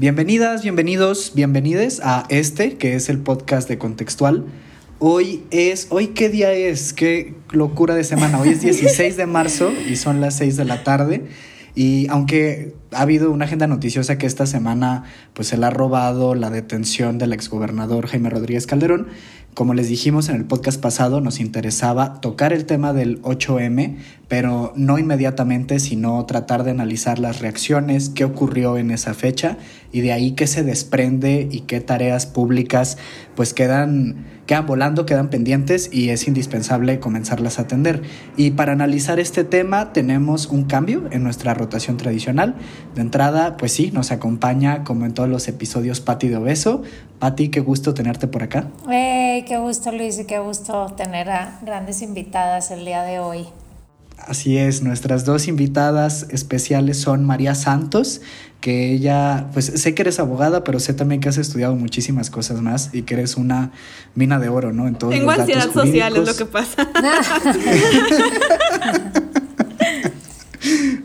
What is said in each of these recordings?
Bienvenidas, bienvenidos, bienvenides a este que es el podcast de Contextual. Hoy es, hoy qué día es, qué locura de semana. Hoy es 16 de marzo y son las 6 de la tarde. Y aunque ha habido una agenda noticiosa que esta semana pues se le ha robado la detención del exgobernador Jaime Rodríguez Calderón, como les dijimos en el podcast pasado, nos interesaba tocar el tema del 8M, pero no inmediatamente, sino tratar de analizar las reacciones, qué ocurrió en esa fecha y de ahí qué se desprende y qué tareas públicas pues quedan, quedan volando, quedan pendientes y es indispensable comenzarlas a atender. Y para analizar este tema tenemos un cambio en nuestra rotación tradicional. De entrada, pues sí, nos acompaña como en todos los episodios Patti de Obeso. Patti, qué gusto tenerte por acá. Hey, qué gusto Luis y qué gusto tener a grandes invitadas el día de hoy. Así es, nuestras dos invitadas especiales son María Santos, que ella, pues sé que eres abogada, pero sé también que has estudiado muchísimas cosas más y que eres una mina de oro, ¿no? En todos Tengo ansiedad social, es lo que pasa.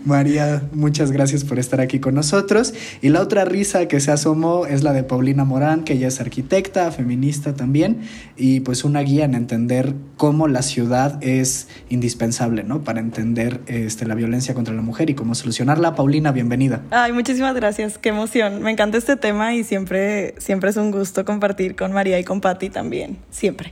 María, muchas gracias por estar aquí con nosotros. Y la otra risa que se asomó es la de Paulina Morán, que ella es arquitecta, feminista también, y pues una guía en entender cómo la ciudad es indispensable, ¿no? Para entender este, la violencia contra la mujer y cómo solucionarla. Paulina, bienvenida. Ay, muchísimas gracias, qué emoción. Me encanta este tema y siempre, siempre es un gusto compartir con María y con Patti también, siempre.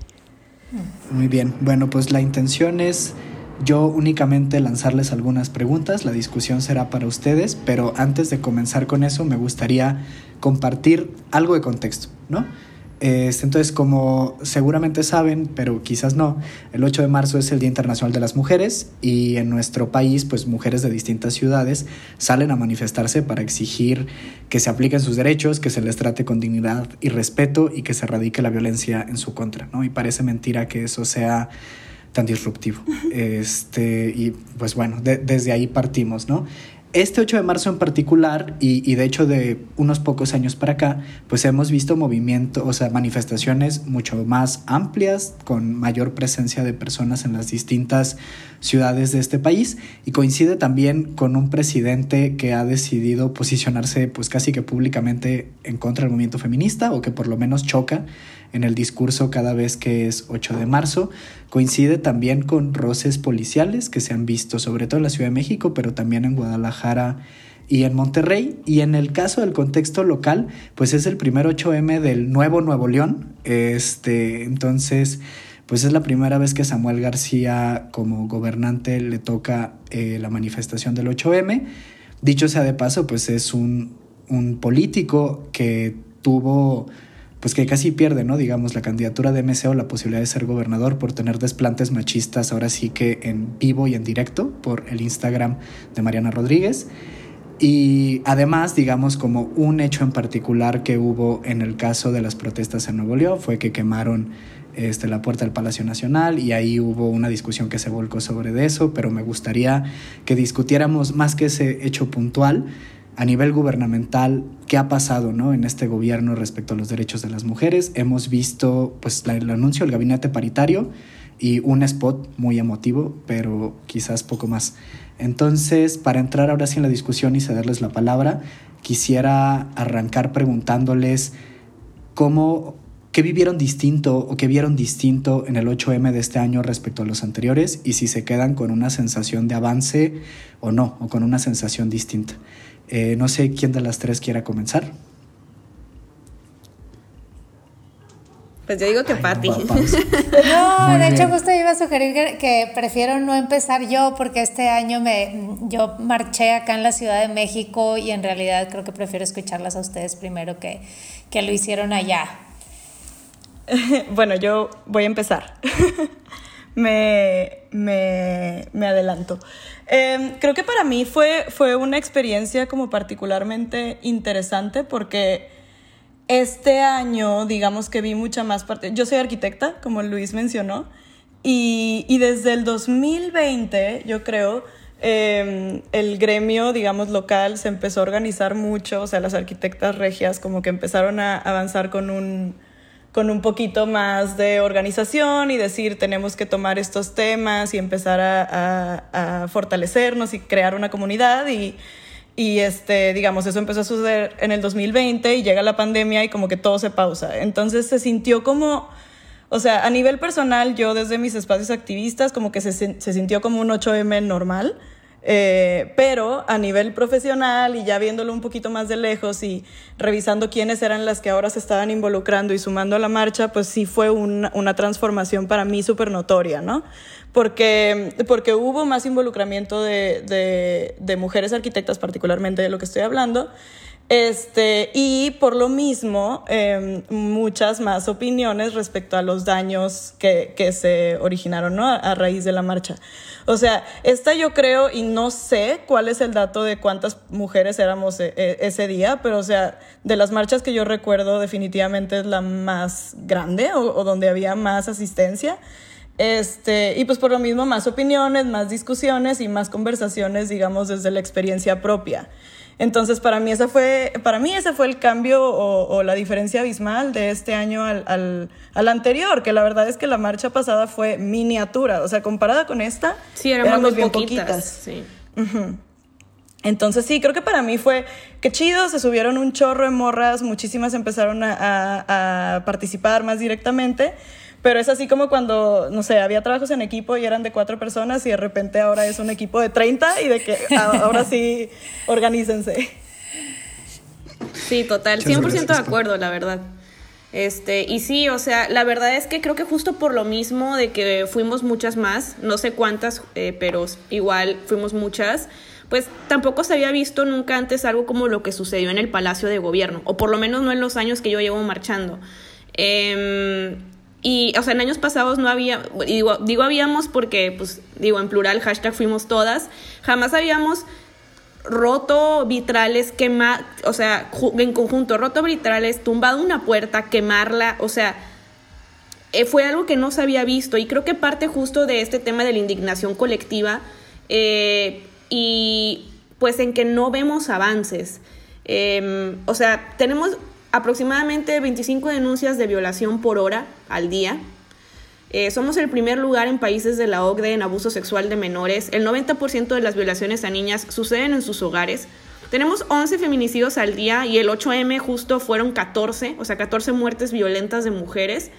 Muy bien, bueno, pues la intención es yo únicamente lanzarles algunas preguntas, la discusión será para ustedes, pero antes de comenzar con eso me gustaría compartir algo de contexto, ¿no? Este, entonces, como seguramente saben, pero quizás no, el 8 de marzo es el Día Internacional de las Mujeres y en nuestro país, pues mujeres de distintas ciudades salen a manifestarse para exigir que se apliquen sus derechos, que se les trate con dignidad y respeto y que se erradique la violencia en su contra, ¿no? Y parece mentira que eso sea tan disruptivo. Este, y pues bueno, desde ahí partimos, ¿no? Este 8 de marzo en particular, y, de hecho de unos pocos años para acá, pues hemos visto movimientos, o sea, manifestaciones mucho más amplias, con mayor presencia de personas en las distintas ciudades de este país, y coincide también con un presidente que ha decidido posicionarse pues casi que públicamente en contra del movimiento feminista, o que por lo menos choca en el discurso cada vez que es 8 de marzo. Coincide también con roces policiales que se han visto sobre todo en la Ciudad de México, pero también en Guadalajara y en Monterrey. Y en el caso del contexto local, pues es el primer 8M del nuevo Nuevo León. Este, entonces, pues es la primera vez que Samuel García como gobernante le toca eh, la manifestación del 8M. Dicho sea de paso, pues es un, un político que tuvo pues que casi pierde, ¿no? Digamos, la candidatura de MC o la posibilidad de ser gobernador por tener desplantes machistas ahora sí que en vivo y en directo por el Instagram de Mariana Rodríguez. Y además, digamos, como un hecho en particular que hubo en el caso de las protestas en Nuevo León fue que quemaron este, la puerta del Palacio Nacional y ahí hubo una discusión que se volcó sobre eso, pero me gustaría que discutiéramos más que ese hecho puntual, a nivel gubernamental qué ha pasado ¿no? en este gobierno respecto a los derechos de las mujeres. Hemos visto pues, el anuncio del gabinete paritario y un spot muy emotivo, pero quizás poco más. Entonces, para entrar ahora sí en la discusión y cederles la palabra, quisiera arrancar preguntándoles cómo, qué vivieron distinto o qué vieron distinto en el 8M de este año respecto a los anteriores y si se quedan con una sensación de avance o no, o con una sensación distinta. Eh, no sé quién de las tres quiera comenzar. Pues yo digo que Patti. No, de hecho justo iba a sugerir que, prefiero no empezar yo porque este año me yo marché acá en la Ciudad de México y en realidad creo que prefiero escucharlas a ustedes primero que, que lo hicieron allá. bueno, yo voy a empezar. me, me, me adelanto. Em, creo que para mí fue, fue una experiencia como particularmente interesante porque este año, digamos que vi mucha más parte. Yo soy arquitecta, como Luis mencionó, y, y desde el 2020, yo creo, em, el gremio, digamos, local se empezó a organizar mucho, o sea, las arquitectas regias como que empezaron a avanzar con un con un poquito más de organización y decir tenemos que tomar estos temas y empezar a, fortalecernos y crear una comunidad y, y este, digamos, eso empezó a suceder en el 2020 y llega la pandemia y como que todo se pausa. Entonces se sintió como, o sea, a nivel personal, yo desde mis espacios activistas, como que se, se sintió como un 8M normal. Eh, pero a nivel profesional y ya viéndolo un poquito más de lejos y revisando quiénes eran las que ahora se estaban involucrando y sumando a la marcha, pues sí fue una, transformación para mí súper notoria, ¿no? porque, porque hubo más involucramiento de, de, de, mujeres arquitectas, particularmente de lo que estoy hablando, este, y por lo mismo eh, muchas más opiniones respecto a los daños que, que se originaron ¿no? a, a, raíz de la marcha. O sea, esta yo creo, y no sé cuál es el dato de cuántas mujeres éramos e, ese día, pero o sea, de las marchas que yo recuerdo definitivamente es la más grande o, o donde había más asistencia. Este, y pues por lo mismo más opiniones, más discusiones y más conversaciones, digamos, desde la experiencia propia. Entonces, para mí, ese fue, para mí ese fue el cambio o, o la diferencia abismal de este año al, al, al, anterior, que la verdad es que la marcha pasada fue miniatura, o sea, comparada con esta, sí, éramos bien poquitas. poquitas. Sí. Uh -huh. Entonces sí, creo que para mí fue que chido, se subieron un chorro de morras, muchísimas empezaron a, a, a participar más directamente. Pero es así como cuando, no sé, había trabajos en equipo y eran de cuatro personas y de repente ahora es un equipo de 30 y de que ahora sí, organícense. Sí, total, 100% de acuerdo, la verdad. Este, y sí, o sea, la verdad es que creo que justo por lo mismo de que fuimos muchas más, no sé cuántas, eh, pero igual fuimos muchas, pues tampoco se había visto nunca antes algo como lo que sucedió en el Palacio de Gobierno, o por lo menos no en los años que yo llevo marchando. Eh, y, o sea, en años pasados no había, digo, digo habíamos porque, pues, digo, en plural, hashtag fuimos todas, jamás habíamos roto vitrales, quemar, o sea, en conjunto, roto vitrales, tumbado una puerta, quemarla, o sea, eh, fue algo que no se había visto y creo que parte justo de este tema de la indignación colectiva eh, y pues en que no vemos avances. Eh, o sea, tenemos aproximadamente 25 denuncias de violación por hora al día. Eh, somos el primer lugar en países de la OCDE en abuso sexual de menores. El 90% de las violaciones a niñas suceden en sus hogares. Tenemos 11 feminicidios al día y el 8M justo fueron 14, o sea, 14 muertes violentas de mujeres.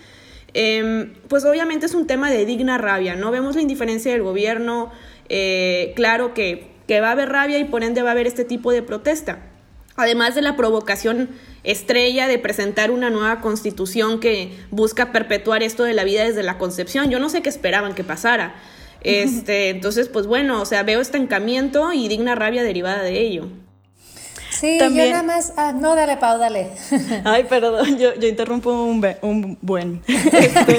Eh, pues obviamente es un tema de digna rabia, ¿no? Vemos la indiferencia del gobierno, eh, claro que, que va a haber rabia y por ende va a haber este tipo de protesta. Además de la provocación estrella de presentar una nueva constitución que busca perpetuar esto de la vida desde la concepción. Yo no sé qué esperaban que pasara. Este, entonces, pues bueno, o sea, veo estancamiento y digna rabia derivada de ello. Sí, También... yo nada más. Ah, no, dale, Pau, dale. Ay, perdón, yo, yo interrumpo un, be, un buen. Este,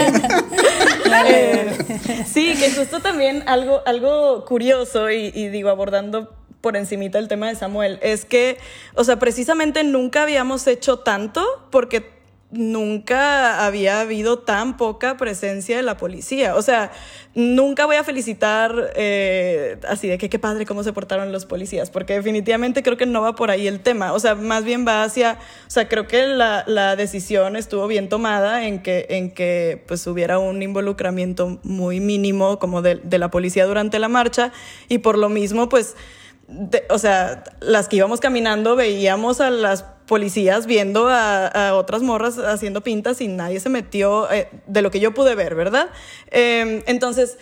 eh, sí, que justo también algo, algo curioso y, y digo, abordando por encimita el tema de Samuel, es que, o sea, precisamente nunca habíamos hecho tanto porque nunca había habido tan poca presencia de la policía. O sea, nunca voy a felicitar eh, así de que qué padre cómo se portaron los policías, porque definitivamente creo que no va por ahí el tema. O sea, más bien va hacia, o sea, creo que la, decisión estuvo bien tomada en que, en que pues hubiera un involucramiento muy mínimo como de, de la policía durante la marcha y por lo mismo, pues de, o sea, las que íbamos caminando veíamos a las policías viendo a, otras morras haciendo pintas y nadie se metió eh, de lo que yo pude ver, ¿verdad? Eh, entonces,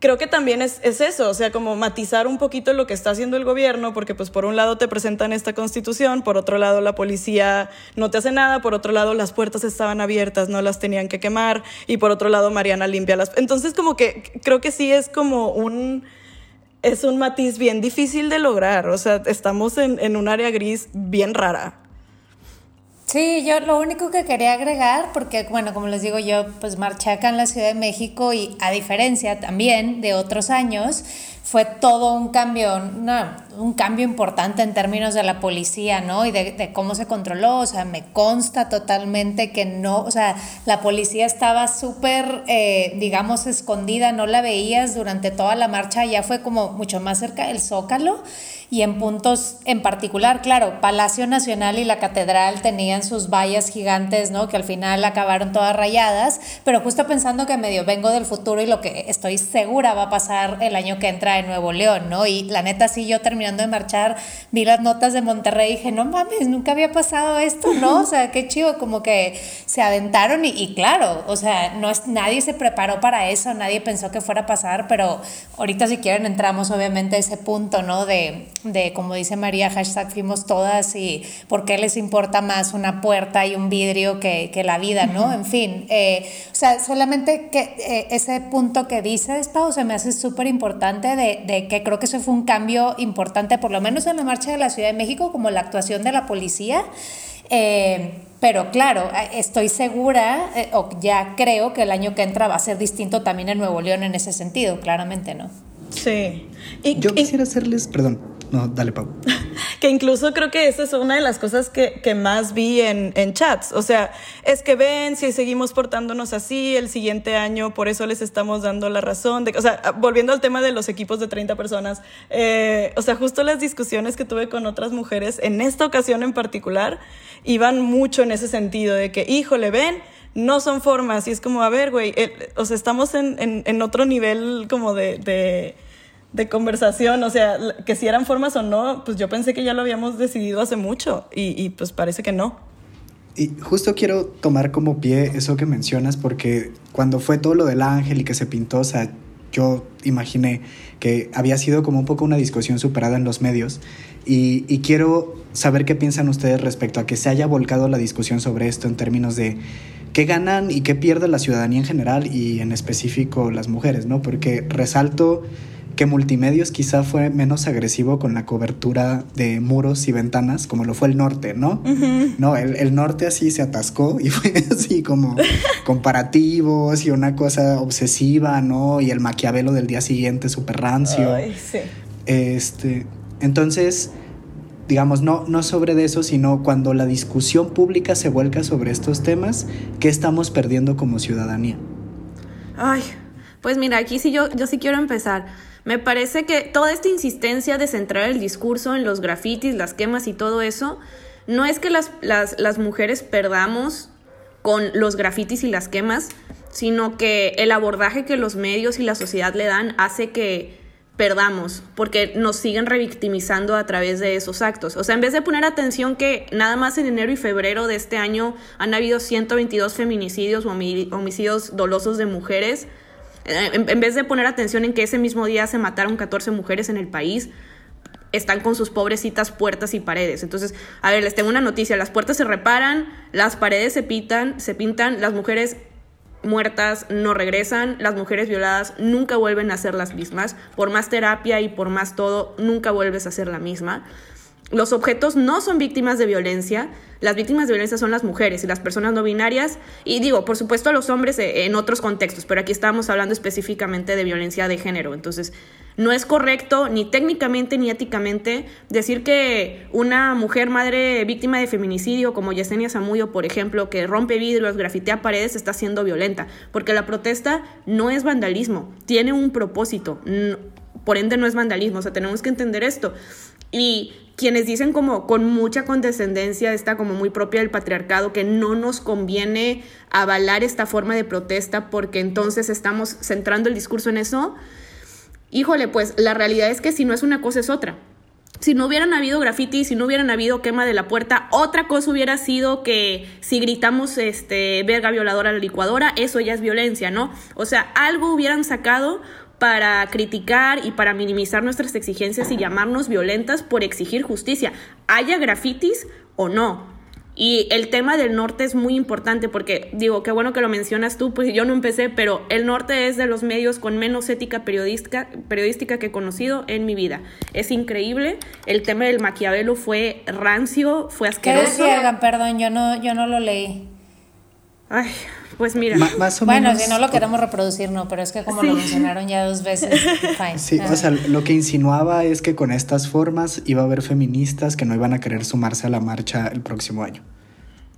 creo que también es, es, eso, o sea, como matizar un poquito lo que está haciendo el gobierno, porque pues por un lado te presentan esta constitución, por otro lado la policía no te hace nada, por otro lado las puertas estaban abiertas, no las tenían que quemar, y por otro lado Mariana limpia las... Entonces como que creo que sí es como un es un matiz bien difícil de lograr. O sea, estamos en, en, un área gris bien rara. Sí, yo lo único que quería agregar, porque bueno, como les digo, yo pues marché acá en la Ciudad de México y a diferencia también de otros años, fue todo un cambio, no, un cambio importante en términos de la policía, ¿no? Y de, de, cómo se controló, o sea, me consta totalmente que no, o sea, la policía estaba súper, eh, digamos, escondida, no la veías durante toda la marcha, ya fue como mucho más cerca del zócalo y en puntos en particular, claro, Palacio Nacional y la Catedral tenían sus vallas gigantes, ¿no? Que al final acabaron todas rayadas, pero justo pensando que medio vengo del futuro y lo que estoy segura va a pasar el año que entra en Nuevo León, ¿no? Y la neta, sí, yo terminando de marchar, vi las notas de Monterrey y dije, no mames, nunca había pasado esto, ¿no? O sea, qué chido, como que se aventaron y, y claro, o sea, no es, nadie se preparó para eso, nadie pensó que fuera a pasar, pero ahorita si quieren entramos obviamente a ese punto, ¿no? De, de como dice María, hashtag fuimos todas y por qué les importa más una puerta y un vidrio que, que la vida, ¿no? En fin, eh, o sea, solamente que eh, ese punto que dices, Pau, se me hace súper importante de, de, que creo que eso fue un cambio importante, por lo menos en la marcha de la Ciudad de México, como la actuación de la policía. Eh, pero claro, estoy segura o ya creo que el año que entra va a ser distinto también en Nuevo León en ese sentido, claramente, ¿no? Sí. Y, Yo quisiera hacerles, perdón, no, dale, Pau. que incluso creo que esa es una de las cosas que, que más vi en, en, chats. O sea, es que ven, si seguimos portándonos así, el siguiente año, por eso les estamos dando la razón. O sea, volviendo al tema de los equipos de 30 personas, eh, o sea, justo las discusiones que tuve con otras mujeres, en esta ocasión en particular, iban mucho en ese sentido, de que, híjole, ven, no son formas. Y es como, a ver, güey, o sea, estamos en, en, otro nivel como de, de, conversación. O sea, que si eran formas o no, pues yo pensé que ya lo habíamos decidido hace mucho. Y, y pues parece que no. Y justo quiero tomar como pie eso que mencionas, porque cuando fue todo lo del ángel y que se pintó, o sea, yo imaginé que había sido como un poco una discusión superada en los medios. Y, y, quiero saber qué piensan ustedes respecto a que se haya volcado la discusión sobre esto en términos de qué ganan y qué pierde la ciudadanía en general y en específico las mujeres, ¿no? Porque resalto que Multimedios quizá fue menos agresivo con la cobertura de muros y ventanas, como lo fue el norte, ¿no? Uh -huh. No, el, el, norte así se atascó y fue así como comparativos y una cosa obsesiva, ¿no? Y el maquiavelo del día siguiente súper rancio. Ay, sí. Este, entonces, digamos, no, no sobre de eso, sino cuando la discusión pública se vuelca sobre estos temas, ¿qué estamos perdiendo como ciudadanía? Ay, pues mira, aquí sí yo, yo sí quiero empezar. Me parece que toda esta insistencia de centrar el discurso en los grafitis, las quemas y todo eso, no es que las, las, mujeres perdamos con los grafitis y las quemas, sino que el abordaje que los medios y la sociedad le dan hace que perdamos, porque nos siguen revictimizando a través de esos actos. O sea, en vez de poner atención que nada más en enero y febrero de este año han habido 122 feminicidios o homicidios dolosos de mujeres, en vez de poner atención en que ese mismo día se mataron 14 mujeres en el país, están con sus pobrecitas puertas y paredes. Entonces, a ver, les tengo una noticia, las puertas se reparan, las paredes se pintan, se pintan, las mujeres muertas no regresan, las mujeres violadas nunca vuelven a ser las mismas, por más terapia y por más todo, nunca vuelves a ser la misma. Los objetos no son víctimas de violencia, las víctimas de violencia son las mujeres y las personas no binarias, y digo, por supuesto, los hombres en otros contextos, pero aquí estamos hablando específicamente de violencia de género. Entonces, no es correcto ni técnicamente ni éticamente decir que una mujer madre víctima de feminicidio como Yesenia Zamudio, por ejemplo, que rompe vidrios, grafitea paredes, está siendo violenta, porque la protesta no es vandalismo, tiene un propósito, por ende no es vandalismo, o sea, tenemos que entender esto. Y quienes dicen como con mucha condescendencia, está como muy propia del patriarcado, que no nos conviene avalar esta forma de protesta porque entonces estamos centrando el discurso en eso, híjole, pues la realidad es que si no es una cosa es otra. Si no hubieran habido graffiti, si no hubieran habido quema de la puerta, otra cosa hubiera sido que si gritamos este verga violadora a la licuadora, eso ya es violencia, ¿no? O sea, algo hubieran sacado para criticar y para minimizar nuestras exigencias y llamarnos violentas por exigir justicia, haya grafitis o no. Y el tema del norte es muy importante porque, digo, qué bueno que lo mencionas tú, pues yo no empecé, pero el norte es de los medios con menos ética periodística, periodística que he conocido en mi vida. Es increíble. El tema del Maquiavelo fue rancio, fue asqueroso. ¿Qué decía, Perdón, yo no, yo no lo leí. Ay, pues mira. Ma más o bueno, menos, si no lo queremos reproducir, no, pero es que como sí. lo mencionaron ya dos veces, fine. Sí, ah. o sea, lo que insinuaba es que con estas formas iba a haber feministas que no iban a querer sumarse a la marcha el próximo año.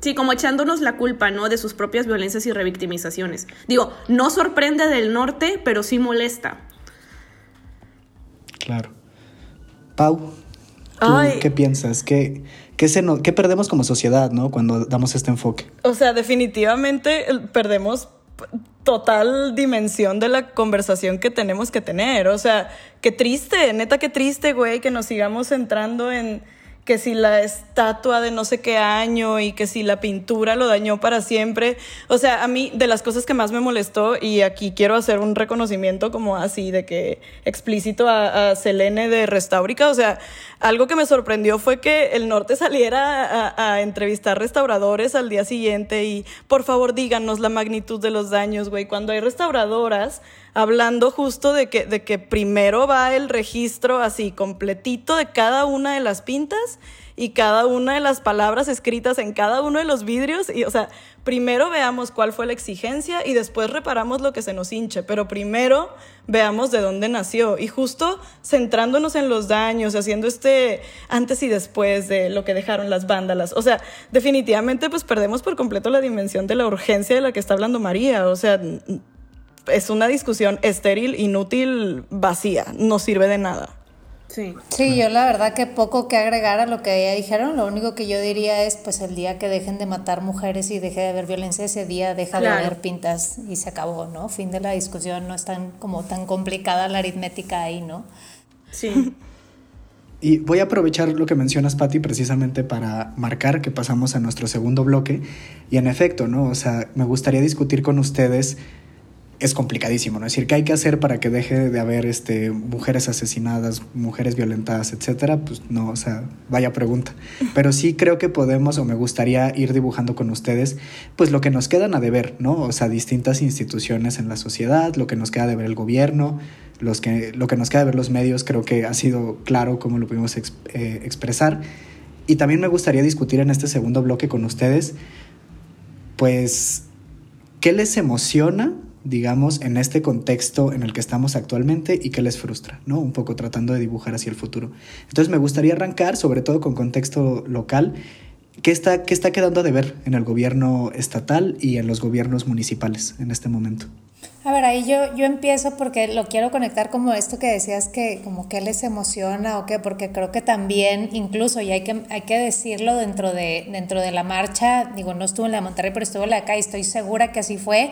Sí, como echándonos la culpa, ¿no? De sus propias violencias y revictimizaciones. Digo, no sorprende del norte, pero sí molesta. Claro. Pau, qué piensas? ¿Qué, qué, se ¿Qué perdemos como sociedad, no? Cuando damos este enfoque. O sea, definitivamente perdemos total dimensión de la conversación que tenemos que tener. O sea, qué triste, neta, qué triste, güey, que nos sigamos entrando en que si la estatua de no sé qué año y que si la pintura lo dañó para siempre. O sea, a mí de las cosas que más me molestó, y aquí quiero hacer un reconocimiento como así de que explícito a, Selene de Restaurica, o sea, algo que me sorprendió fue que el norte saliera a, a entrevistar restauradores al día siguiente y por favor díganos la magnitud de los daños, güey. Cuando hay restauradoras hablando justo de que, de que primero va el registro así completito de cada una de las pintas y cada una de las palabras escritas en cada uno de los vidrios. Y, o sea, primero veamos cuál fue la exigencia y después reparamos lo que se nos hinche, pero primero veamos de dónde nació. Y justo centrándonos en los daños, haciendo este antes y después de lo que dejaron las vándalas. O sea, definitivamente pues perdemos por completo la dimensión de la urgencia de la que está hablando María. O sea, es una discusión estéril, inútil, vacía, no sirve de nada. Sí. sí, yo la verdad que poco que agregar a lo que ya dijeron, lo único que yo diría es pues el día que dejen de matar mujeres y deje de haber violencia, ese día deja de haber pintas y se acabó, ¿no? Fin de la discusión, no es tan como tan complicada la aritmética ahí, ¿no? Sí. Y voy a aprovechar lo que mencionas, Patti, precisamente para marcar que pasamos a nuestro segundo bloque. Y en efecto, ¿no? O sea, me gustaría discutir con ustedes es complicadísimo, ¿no? Es decir, ¿qué hay que hacer para que deje de haber este, mujeres asesinadas, mujeres violentadas, etcétera? Pues no, o sea, vaya pregunta. Pero sí creo que podemos o me gustaría ir dibujando con ustedes, pues lo que nos quedan a deber, ¿no? O sea, distintas instituciones en la sociedad, lo que nos queda de ver el gobierno, los que, lo que nos queda de ver los medios, creo que ha sido claro cómo lo pudimos eh, expresar. Y también me gustaría discutir en este segundo bloque con ustedes, pues, ¿qué les emociona digamos, en este contexto en el que estamos actualmente y que les frustra, ¿no? Un poco tratando de dibujar hacia el futuro. Entonces me gustaría arrancar, sobre todo con contexto local, ¿qué está, qué está quedando de ver en el gobierno estatal y en los gobiernos municipales en este momento? A ver, ahí yo, yo empiezo porque lo quiero conectar como esto que decías que como que les emociona o qué, porque creo que también incluso, y hay que, hay que decirlo dentro de, dentro de la marcha, digo, no estuve en la Monterrey, pero estuve en la acá y estoy segura que así fue,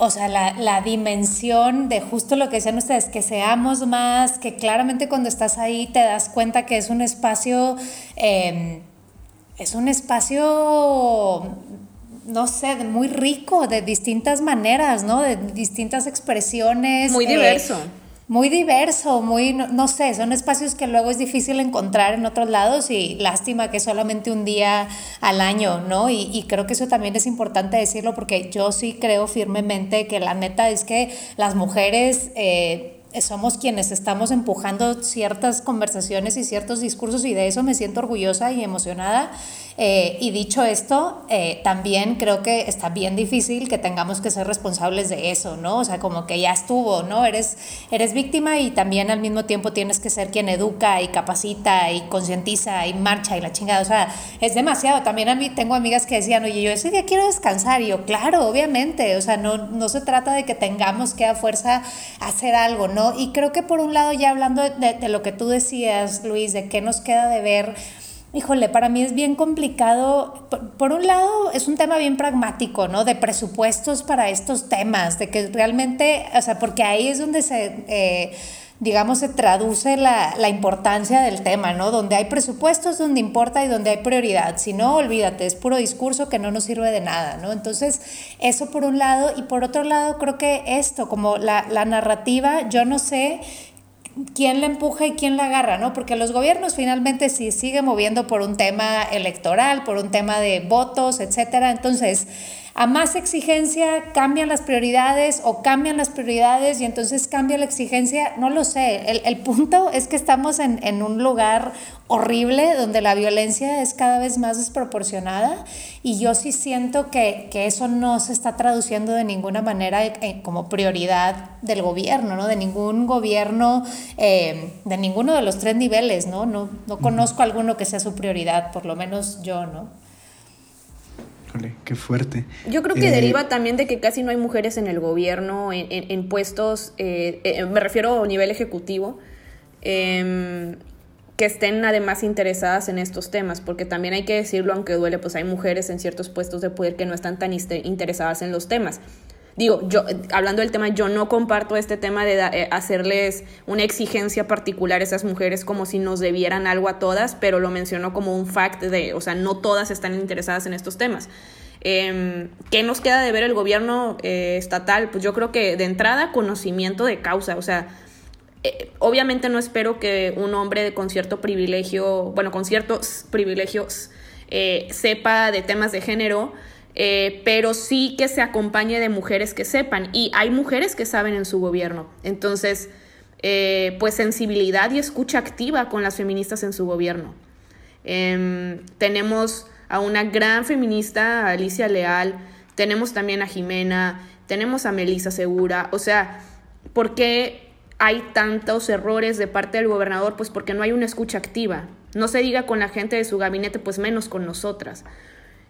o sea, la, la, dimensión de justo lo que decían ustedes, que seamos más, que claramente cuando estás ahí te das cuenta que es un espacio, em, es un espacio, no sé, muy rico, de distintas maneras, ¿no? De distintas expresiones. Muy diverso. Eh, muy diverso, muy, no, sé, son espacios que luego es difícil encontrar en otros lados y lástima que solamente un día al año, ¿no? Y, creo que eso también es importante decirlo porque yo sí creo firmemente que la neta es que las mujeres... Eh, somos quienes estamos empujando ciertas conversaciones y ciertos discursos y de eso me siento orgullosa y emocionada eh, y dicho esto, eh, también creo que está bien difícil que tengamos que ser responsables de eso, ¿no? O sea, como que ya estuvo, ¿no? Eres, eres víctima y también al mismo tiempo tienes que ser quien educa y capacita y concientiza y marcha y la chingada. O sea, es demasiado. También a mí tengo amigas que decían, oye, yo ese día quiero descansar. Y yo, claro, obviamente. O sea, no, no se trata de que tengamos que a fuerza hacer algo, ¿no? Y creo que por un lado, ya hablando de, lo que tú decías, Luis, de qué nos queda de ver Híjole, para mí es bien complicado. Por, un lado, es un tema bien pragmático, ¿no? De presupuestos para estos temas, de que realmente, o sea, porque ahí es donde se, eh, digamos, se traduce la, la, importancia del tema, ¿no? Donde hay presupuestos, donde importa y donde hay prioridad. Si no, olvídate, es puro discurso que no nos sirve de nada, ¿no? Entonces, eso por un lado. Y por otro lado, creo que esto, como la, la narrativa, yo no sé quién la empuja y quién la agarra, ¿no? Porque los gobiernos finalmente sí siguen moviendo por un tema electoral, por un tema de votos, etcétera. Entonces, a más exigencia cambian las prioridades o cambian las prioridades y entonces cambia la exigencia, no lo sé. El, punto es que estamos en, en, un lugar horrible donde la violencia es cada vez más desproporcionada y yo sí siento que, que eso no se está traduciendo de ninguna manera eh, como prioridad del gobierno, ¿no? De ningún gobierno, eh, de ninguno de los tres niveles, ¿no? No, no conozco alguno que sea su prioridad, por lo menos yo, ¿no? Qué fuerte. Yo creo que eh, deriva también de que casi no hay mujeres en el gobierno, en, puestos, eh, eh, me refiero a nivel ejecutivo. Em, que estén además interesadas en estos temas, porque también hay que decirlo, aunque duele, pues hay mujeres en ciertos puestos de poder que no están tan interesadas en los temas. Digo, yo, hablando del tema, yo no comparto este tema de eh, hacerles una exigencia particular a esas mujeres como si nos debieran algo a todas, pero lo menciono como un fact de, o sea, no todas están interesadas en estos temas. Eh, ¿Qué nos queda de ver el gobierno eh, estatal? Pues yo creo que de entrada conocimiento de causa, o sea, eh, obviamente no espero que un hombre con cierto privilegio, bueno, con ciertos privilegios, sepa de temas de género, eh, pero sí que se acompañe de mujeres que sepan. Y hay mujeres que saben en su gobierno. Entonces, pues sensibilidad y escucha activa con las feministas en su gobierno. Em, tenemos a una gran feminista, Alicia Leal, tenemos también a Jimena, tenemos a Melisa Segura, o sea, ¿por qué hay tantos errores de parte del gobernador? Pues porque no hay una escucha activa. No se diga con la gente de su gabinete, pues menos con nosotras.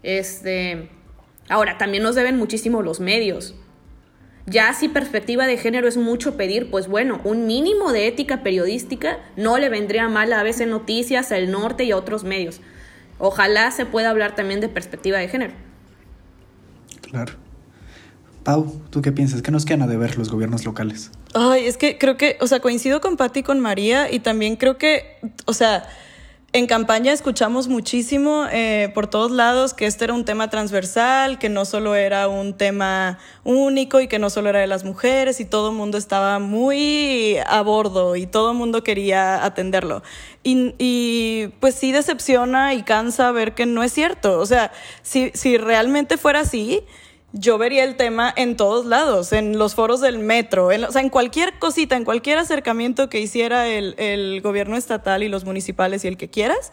Este, ahora, también nos deben muchísimo los medios. Ya si perspectiva de género es mucho pedir, pues bueno, un mínimo de ética periodística no le vendría mal a veces Noticias, El Norte y a otros medios. Ojalá se pueda hablar también de perspectiva de género. Claro. Pau, ¿tú qué piensas? ¿Qué nos quedan a deber los gobiernos locales? Ay, es que creo que, o sea, coincido con Patti y con María y también creo que, o sea, en campaña escuchamos muchísimo eh, por todos lados que este era un tema transversal, que no solo era un tema único y que no solo era de las mujeres y todo el mundo estaba muy a bordo y todo el mundo quería atenderlo. Y, y, pues sí decepciona y cansa ver que no es cierto. O sea, si, si realmente fuera así, yo vería el tema en todos lados, en los foros del metro, en, o sea, en cualquier cosita, en cualquier acercamiento que hiciera el, gobierno estatal y los municipales y el que quieras,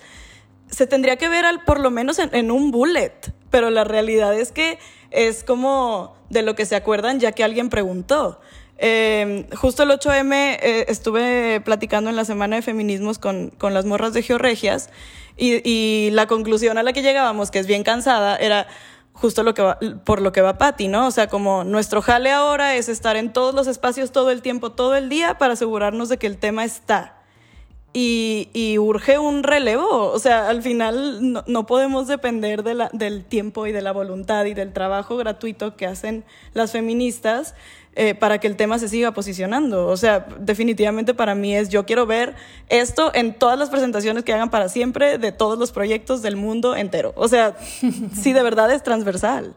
se tendría que ver al, por lo menos en, un bullet, pero la realidad es que es como de lo que se acuerdan ya que alguien preguntó. Em, justo el 8M eh, estuve platicando en la semana de feminismos con, con las morras de Georregias y, y la conclusión a la que llegábamos, que es bien cansada, era justo lo que va, por lo que va Patti, ¿no? O sea, como nuestro jale ahora es estar en todos los espacios todo el tiempo, todo el día, para asegurarnos de que el tema está. Y, y urge un relevo, o sea, al final no, no podemos depender de la, del tiempo y de la voluntad y del trabajo gratuito que hacen las feministas eh, para que el tema se siga posicionando. O sea, definitivamente para mí es, yo quiero ver esto en todas las presentaciones que hagan para siempre de todos los proyectos del mundo entero. O sea, sí, de verdad es transversal.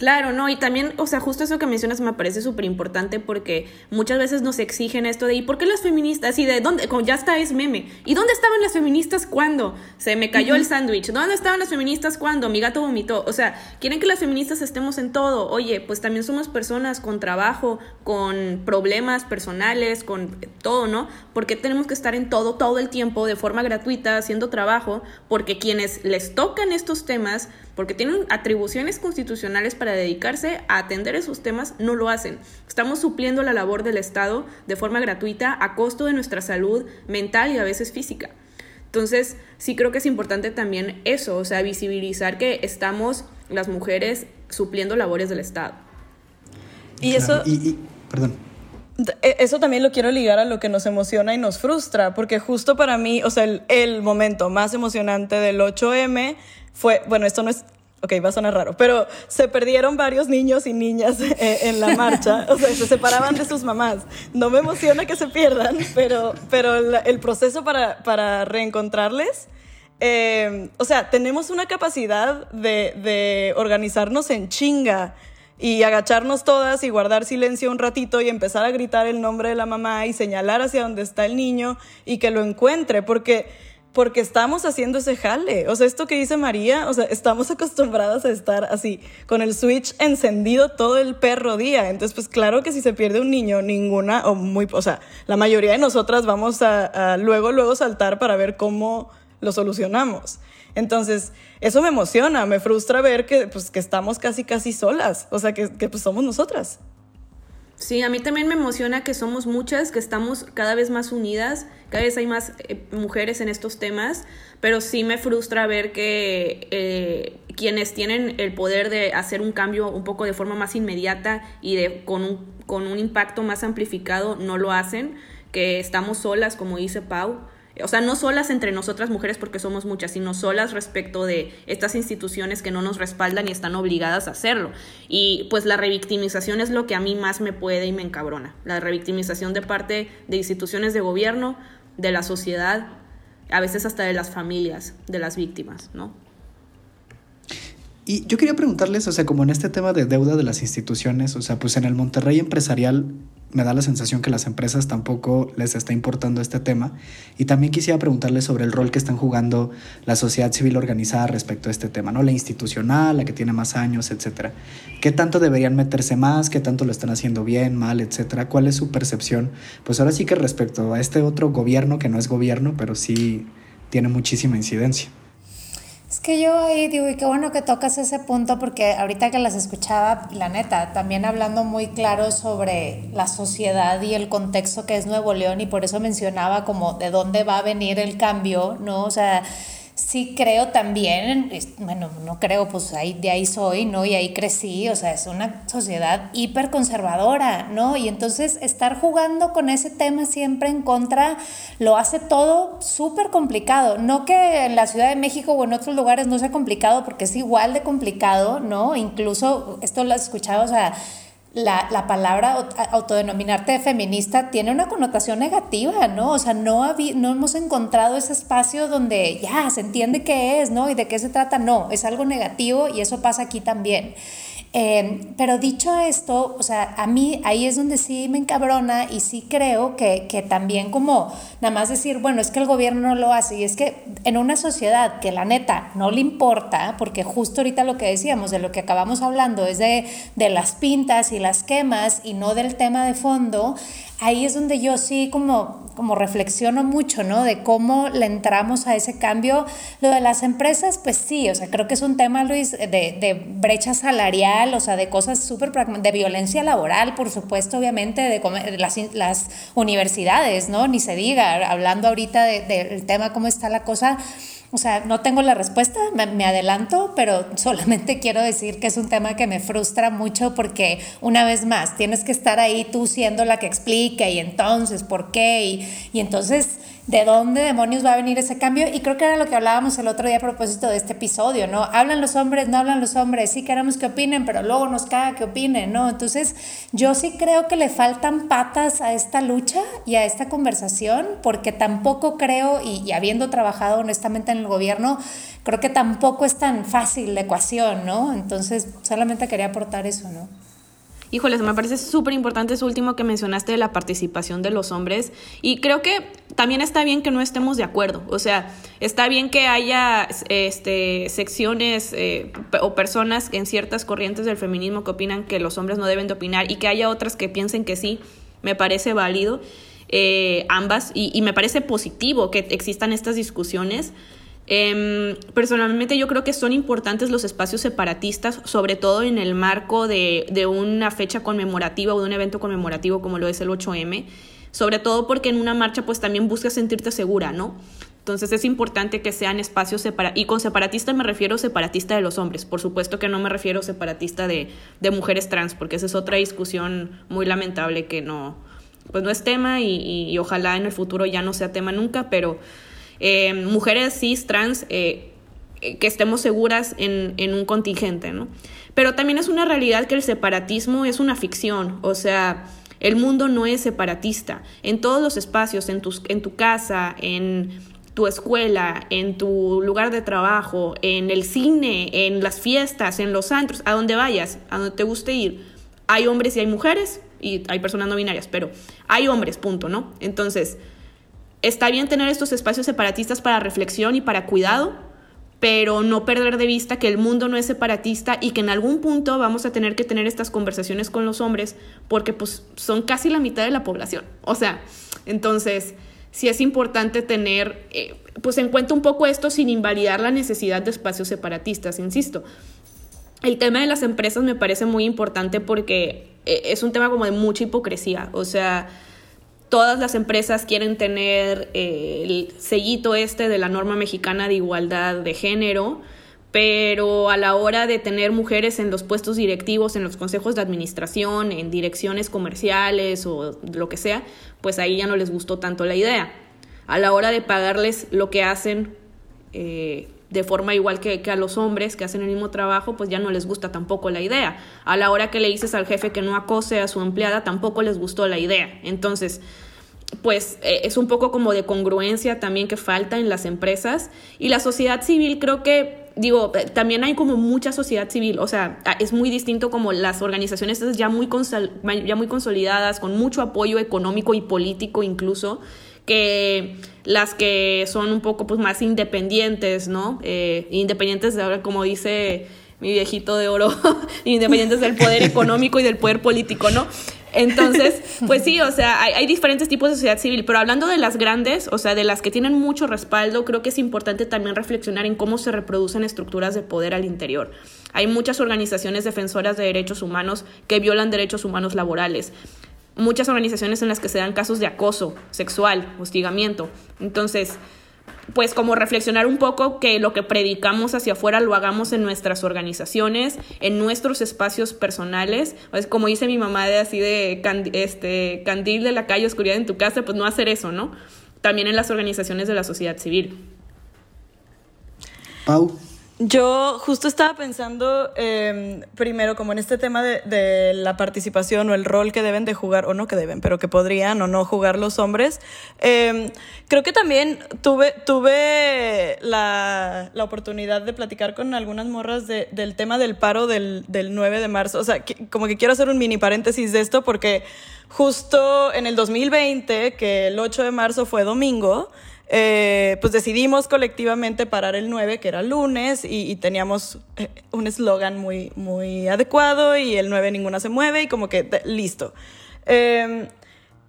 Claro, no, y también, o sea, justo eso que mencionas me parece súper importante porque muchas veces nos exigen esto de ¿y por qué las feministas? Y de dónde, como ya está es meme. ¿Y dónde estaban las feministas cuando? Se me cayó el sándwich. ¿Dónde estaban las feministas cuando? Mi gato vomitó. O sea, quieren que las feministas estemos en todo. Oye, pues también somos personas con trabajo, con problemas personales, con todo, ¿no? Porque tenemos que estar en todo, todo el tiempo, de forma gratuita, haciendo trabajo, porque quienes les tocan estos temas, porque tienen atribuciones constitucionales para dedicarse a atender esos temas, no lo hacen. Estamos supliendo la labor del Estado de forma gratuita a costo de nuestra salud mental y a veces física. Entonces, sí creo que es importante también eso, o sea, visibilizar que estamos las mujeres supliendo labores del Estado. Y eso... Y, perdón. E, eso también lo quiero ligar a lo que nos emociona y nos frustra, porque justo para mí, o sea, el, el momento más emocionante del 8M fue, bueno, esto no es ok, va a sonar raro, pero se perdieron varios niños y niñas eh, en la marcha, o sea, se separaban de sus mamás. No me emociona que se pierdan, pero, pero el proceso para, para reencontrarles, eh, o sea, tenemos una capacidad de, de organizarnos en chinga y agacharnos todas y guardar silencio un ratito y empezar a gritar el nombre de la mamá y señalar hacia dónde está el niño y que lo encuentre, porque porque estamos haciendo ese jale. O sea, esto que dice María, o sea, estamos acostumbradas a estar así, con el switch encendido todo el perro día. Entonces, pues claro que si se pierde un niño, ninguna, o muy, o sea, la mayoría de nosotras vamos a, luego, luego saltar para ver cómo lo solucionamos. Entonces, eso me emociona, me frustra ver que, pues, que estamos casi, casi solas. O sea, que, que pues somos nosotras. Sí, a mí también me emociona que somos muchas, que estamos cada vez más unidas, cada vez hay más eh, mujeres en estos temas, pero sí me frustra ver que eh, quienes tienen el poder de hacer un cambio un poco de forma más inmediata y de, con, un, con un impacto más amplificado no lo hacen, que estamos solas, como dice Pau. O sea, no solas entre nosotras mujeres porque somos muchas, sino solas respecto de estas instituciones que no nos respaldan y están obligadas a hacerlo. Y pues la revictimización es lo que a mí más me puede y me encabrona. La revictimización de parte de instituciones de gobierno, de la sociedad, a veces hasta de las familias de las víctimas, ¿no? Y yo quería preguntarles, o sea, como en este tema de deuda de las instituciones, o sea, pues en el Monterrey empresarial me da la sensación que las empresas tampoco les está importando este tema. Y también quisiera preguntarles sobre el rol que están jugando la sociedad civil organizada respecto a este tema, ¿no? La institucional, la que tiene más años, etcétera. ¿Qué tanto deberían meterse más? ¿Qué tanto lo están haciendo bien, mal, etcétera? ¿Cuál es su percepción? Pues ahora sí que respecto a este otro gobierno que no es gobierno, pero sí tiene muchísima incidencia. Es que yo ahí digo, y qué bueno que tocas ese punto, porque ahorita que las escuchaba, la neta, también hablando muy claro sobre la sociedad y el contexto que es Nuevo León, y por eso mencionaba como de dónde va a venir el cambio, ¿no? O sea, sí creo también, bueno, no creo, pues ahí, de ahí soy, ¿no? Y ahí crecí, o sea, es una sociedad hiperconservadora, ¿no? Y entonces estar jugando con ese tema siempre en contra lo hace todo súper complicado. No que en la Ciudad de México o en otros lugares no sea complicado, porque es igual de complicado, ¿no? Incluso, esto lo has escuchado, o sea, la, la, palabra autodenominarte feminista tiene una connotación negativa, ¿no? O sea, no, no hemos encontrado ese espacio donde ya se entiende qué es, ¿no? Y de qué se trata, no, es algo negativo y eso pasa aquí también. Em, pero dicho esto, o sea, a mí ahí es donde sí me encabrona y sí creo que, que, también como nada más decir, bueno, es que el gobierno no lo hace y es que en una sociedad que la neta no le importa, porque justo ahorita lo que decíamos, de lo que acabamos hablando es de, de las pintas y las quemas y no del tema de fondo, ahí es donde yo sí como, como reflexiono mucho, ¿no? De cómo le entramos a ese cambio. Lo de las empresas, pues sí, o sea, creo que es un tema, Luis, de, de brecha salarial, o sea, de cosas súper, de violencia laboral, por supuesto, obviamente, de, las, universidades, ¿no? Ni se diga, hablando ahorita del de, tema, cómo está la cosa o sea, no tengo la respuesta, me, adelanto, pero solamente quiero decir que es un tema que me frustra mucho porque una vez más tienes que estar ahí tú siendo la que explique y entonces por qué y, y entonces de dónde demonios va a venir ese cambio. Y creo que era lo que hablábamos el otro día a propósito de este episodio, ¿no? Hablan los hombres, no hablan los hombres, sí queremos que opinen, pero luego nos caga que opinen, ¿no? Entonces, yo sí creo que le faltan patas a esta lucha y a esta conversación, porque tampoco creo, y, y habiendo trabajado honestamente en el gobierno, creo que tampoco es tan fácil la ecuación, ¿no? Entonces, solamente quería aportar eso, ¿no? Híjoles, me parece súper importante eso último que mencionaste de la participación de los hombres. Y creo que también está bien que no estemos de acuerdo. O sea, está bien que haya este, secciones eh, o personas en ciertas corrientes del feminismo que opinan que los hombres no deben de opinar y que haya otras que piensen que sí. Me parece válido eh, ambas y me parece positivo que existan estas discusiones. Em, personalmente yo creo que son importantes los espacios separatistas, sobre todo en el marco de, de, una fecha conmemorativa o de un evento conmemorativo como lo es el 8M, sobre todo porque en una marcha pues también buscas sentirte segura, ¿no? Entonces es importante que sean espacios separatistas, y con separatista me refiero separatista de los hombres, por supuesto que no me refiero separatista de, de mujeres trans, porque esa es otra discusión muy lamentable que no, pues no es tema y, y ojalá en el futuro ya no sea tema nunca, pero eh, mujeres cis, trans, eh, eh, que estemos seguras en, en, un contingente, ¿no? Pero también es una realidad que el separatismo es una ficción, o sea, el mundo no es separatista. En todos los espacios, en, tus, en tu casa, en tu escuela, en tu lugar de trabajo, en el cine, en las fiestas, en los antros, a donde vayas, a donde te guste ir, hay hombres y hay mujeres y hay personas no binarias, pero hay hombres, punto, ¿no? Entonces, está bien tener estos espacios separatistas para reflexión y para cuidado, pero no perder de vista que el mundo no es separatista y que en algún punto vamos a tener que tener estas conversaciones con los hombres porque pues son casi la mitad de la población. O sea, entonces sí es importante tener eh, pues en cuenta un poco esto sin invalidar la necesidad de espacios separatistas, insisto. El tema de las empresas me parece muy importante porque eh, es un tema como de mucha hipocresía, o sea, todas las empresas quieren tener eh, el sellito este de la norma mexicana de igualdad de género, pero a la hora de tener mujeres en los puestos directivos, en los consejos de administración, en direcciones comerciales o lo que sea, pues ahí ya no les gustó tanto la idea. a la hora de pagarles lo que hacen eh, de forma igual que, que, a los hombres que hacen el mismo trabajo, pues ya no les gusta tampoco la idea. A la hora que le dices al jefe que no acose a su empleada, tampoco les gustó la idea. Entonces, pues eh, es un poco como de congruencia también que falta en las empresas. Y la sociedad civil creo que, digo, eh, también hay como mucha sociedad civil, o sea, es muy distinto como las organizaciones ya muy, ya muy consolidadas, con mucho apoyo económico y político incluso que las que son un poco pues, más independientes, ¿no? Eh, independientes de ahora, como dice mi viejito de oro, independientes del poder económico y del poder político, ¿no? Entonces, pues sí, o sea, hay, hay, diferentes tipos de sociedad civil, pero hablando de las grandes, o sea, de las que tienen mucho respaldo, creo que es importante también reflexionar en cómo se reproducen estructuras de poder al interior. Hay muchas organizaciones defensoras de derechos humanos que violan derechos humanos laborales muchas organizaciones en las que se dan casos de acoso sexual, hostigamiento. Entonces, pues como reflexionar un poco que lo que predicamos hacia afuera lo hagamos en nuestras organizaciones, en nuestros espacios personales, pues como dice mi mamá de así de este candil de la calle, oscuridad en tu casa, pues no hacer eso, ¿no? También en las organizaciones de la sociedad civil. Pau. Yo justo estaba pensando em, primero como en este tema de, la participación o el rol que deben de jugar, o no que deben, pero que podrían o no jugar los hombres. Em, creo que también tuve, tuve la, oportunidad de platicar con algunas morras del tema del paro del, del 9 de marzo. O sea, como que quiero hacer un mini paréntesis de esto porque justo en el 2020, que el 8 de marzo fue domingo, eh, pues decidimos colectivamente parar el 9, que era lunes, y, teníamos eh, un eslogan muy, muy adecuado y el 9 ninguna se mueve y como que listo. Em,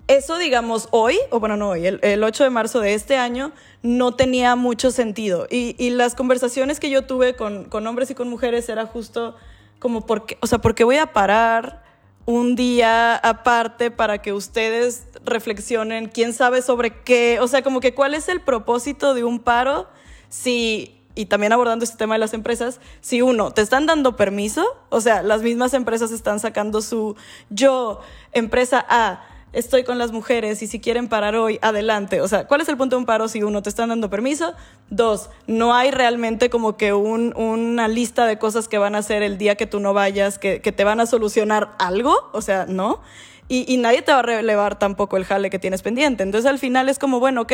eso, digamos, hoy, o bueno, no hoy, el, 8 de marzo de este año, no tenía mucho sentido. Y, las conversaciones que yo tuve con, con, hombres y con mujeres era justo como, ¿por qué, o sea, ¿por qué voy a parar un día aparte para que ustedes reflexionen, quién sabe sobre qué, o sea, como que cuál es el propósito de un paro si, y también abordando este tema de las empresas, si uno, te están dando permiso, o sea, las mismas empresas están sacando su, yo, empresa A, estoy con las mujeres y si quieren parar hoy, adelante. O sea, ¿cuál es el punto de un paro si uno te están dando permiso? Dos, no hay realmente como que un, una lista de cosas que van a hacer el día que tú no vayas, que, que te van a solucionar algo, o sea, no y, nadie te va a relevar tampoco el jale que tienes pendiente. Entonces al final es como, bueno, ok,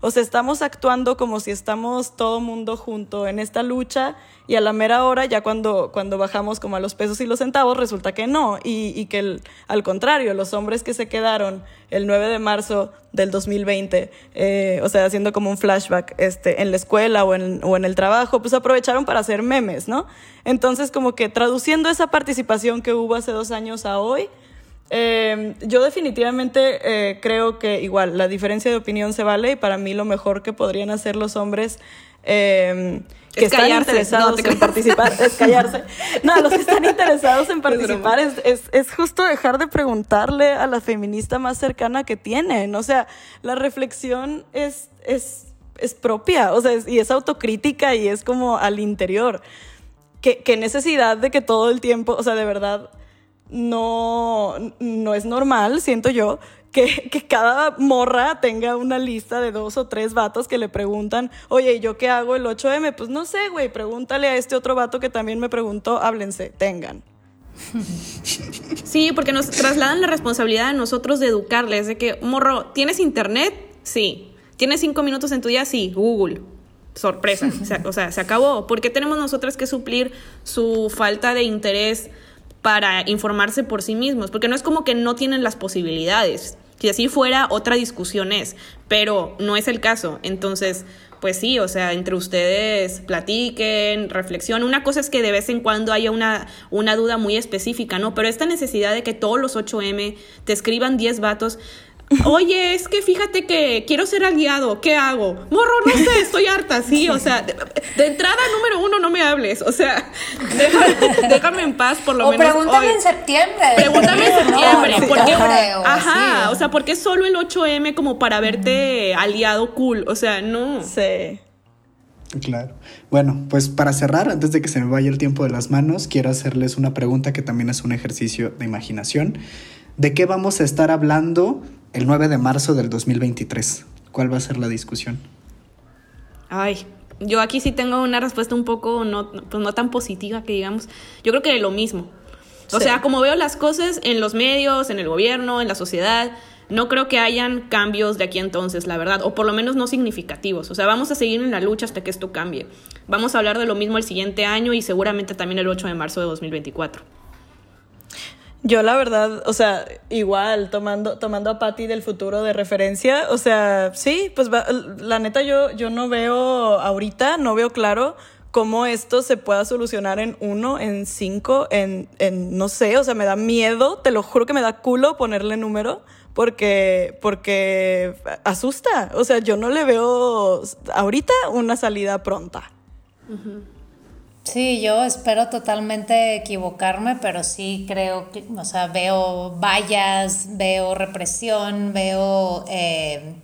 o sea, estamos actuando como si estamos todo mundo junto en esta lucha y a la mera hora, ya cuando, cuando bajamos como a los pesos y los centavos, resulta que no. Y, que al contrario, los hombres que se quedaron el 9 de marzo del 2020, eh, o sea, haciendo como un flashback este, en la escuela o en, o en el trabajo, pues aprovecharon para hacer memes, ¿no? Entonces como que traduciendo esa participación que hubo hace dos años a hoy, Em, yo definitivamente eh, creo que igual la diferencia de opinión se vale y para mí lo mejor que podrían hacer los hombres eh, que están interesados en participar es callarse. No, los que están interesados en participar es, es, es, justo dejar de preguntarle a la feminista más cercana que tienen. O sea, la reflexión es, es, es propia, o sea, y es autocrítica y es como al interior. ¿Qué, qué necesidad de que todo el tiempo, o sea, de verdad no, no es normal, siento yo, que, que, cada morra tenga una lista de dos o tres vatos que le preguntan, oye, ¿yo qué hago el 8M? Pues no sé, güey, pregúntale a este otro vato que también me preguntó, háblense, tengan. Sí, porque nos trasladan la responsabilidad a nosotros de educarles, de que, morro, ¿tienes internet? Sí. ¿Tienes cinco minutos en tu día? Sí, Google. Sorpresa. o sea, se acabó. ¿Por qué tenemos nosotras que suplir su falta de interés? Para informarse por sí mismos, porque no es como que no tienen las posibilidades. Si así fuera, otra discusión es, pero no es el caso. Entonces, pues sí, o sea, entre ustedes platiquen, reflexionen. Una cosa es que de vez en cuando haya una, una duda muy específica, ¿no? Pero esta necesidad de que todos los 8M te escriban 10 vatos, Oye, es que fíjate que quiero ser aliado, ¿qué hago? Morro, no sé, estoy harta, sí, o sea, de, entrada número uno no me hables, o sea, déjame, en paz por lo o menos. Pregúntame en septiembre. Pregúntame en septiembre, porque, ajá, o sea, porque es solo el 8M como para verte aliado cool, o sea, no. Sí. Claro. Bueno, pues para cerrar, antes de que se me vaya el tiempo de las manos, quiero hacerles una pregunta que también es un ejercicio de imaginación. ¿De qué vamos a estar hablando el 9 de marzo del 2023? ¿Cuál va a ser la discusión? Ay, yo aquí sí tengo una respuesta un poco no, pues no tan positiva que digamos. Yo creo que lo mismo. O sea, como veo las cosas en los medios, en el gobierno, en la sociedad, no creo que hayan cambios de aquí entonces, la verdad, o por lo menos no significativos. O sea, vamos a seguir en la lucha hasta que esto cambie. Vamos a hablar de lo mismo el siguiente año y seguramente también el 8 de marzo de 2024. Yo la verdad, o sea, igual tomando tomando a Patty del futuro de referencia, o sea, sí, pues la neta yo yo no veo ahorita, no veo claro cómo esto se pueda solucionar en uno, en cinco, en, en no sé, o sea, me da miedo, te lo juro que me da culo ponerle número porque porque asusta, o sea, yo no le veo ahorita una salida pronta. Sí, yo espero totalmente equivocarme, pero sí creo que, o sea, veo vallas, veo represión, veo eh,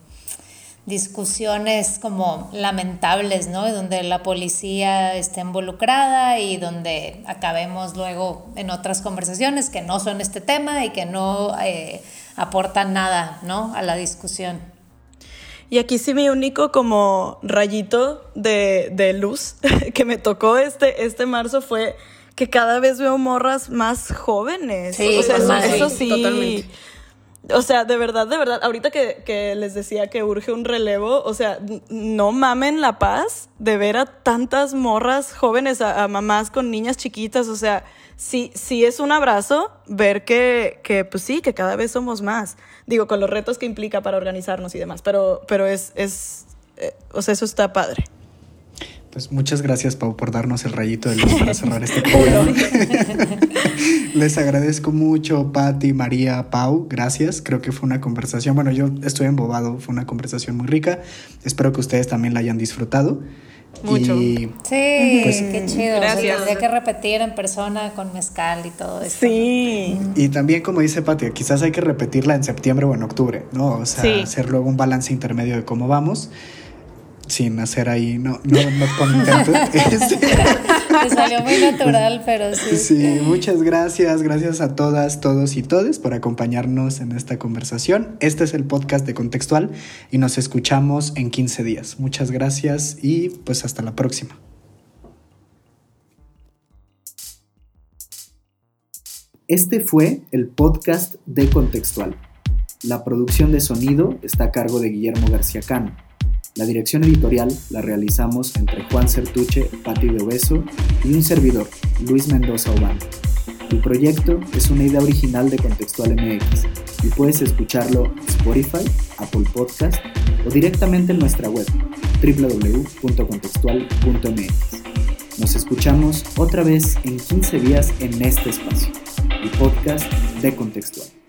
discusiones como lamentables, ¿no? Donde la policía esté involucrada y donde acabemos luego en otras conversaciones que no son este tema y que no eh, aportan nada, ¿no? A la discusión. Y aquí sí mi único como rayito de, luz que me tocó este, este marzo fue que cada vez veo morras más jóvenes. Sí, o sea, eso, sí. Totalmente. O sea, de verdad, de verdad, ahorita que, les decía que urge un relevo, o sea, no mamen la paz de ver a tantas morras jóvenes, a mamás con niñas chiquitas, o sea, sí, sí es un abrazo ver que, que, pues sí, que cada vez somos más. Digo, con los retos que implica para organizarnos y demás, pero, pero es, es eh, o sea, eso está padre. Pues muchas gracias, Pau, por darnos el rayito de luz para cerrar este programa. Les agradezco mucho, Patti, María, Pau. Gracias. Creo que fue una conversación. Bueno, yo estoy embobado. Fue una conversación muy rica. Espero que ustedes también la hayan disfrutado. Mucho. sí, pues, qué chido. Gracias. O que repetir en persona con mezcal y todo eso. Sí. Y también, como dice Pati, quizás hay que repetirla en septiembre o en octubre, ¿no? O sea, hacer luego un balance intermedio de cómo vamos sin hacer ahí, no, no, no contento. Me salió muy natural, pero sí. Sí, muchas gracias, gracias a todas, todos y todes por acompañarnos en esta conversación. Este es el podcast de Contextual y nos escuchamos en 15 días. Muchas gracias y pues hasta la próxima. Este fue el podcast de Contextual. La producción de sonido está a cargo de Guillermo García Cano. La dirección editorial la realizamos entre Juan Certuche, Pati de Obeso y un servidor, Luis Mendoza Obama. El proyecto es una idea original de Contextual MX y puedes escucharlo en Spotify, Apple Podcast o directamente en nuestra web www.contextual.mx. Nos escuchamos otra vez en 15 días en este espacio, el podcast de Contextual.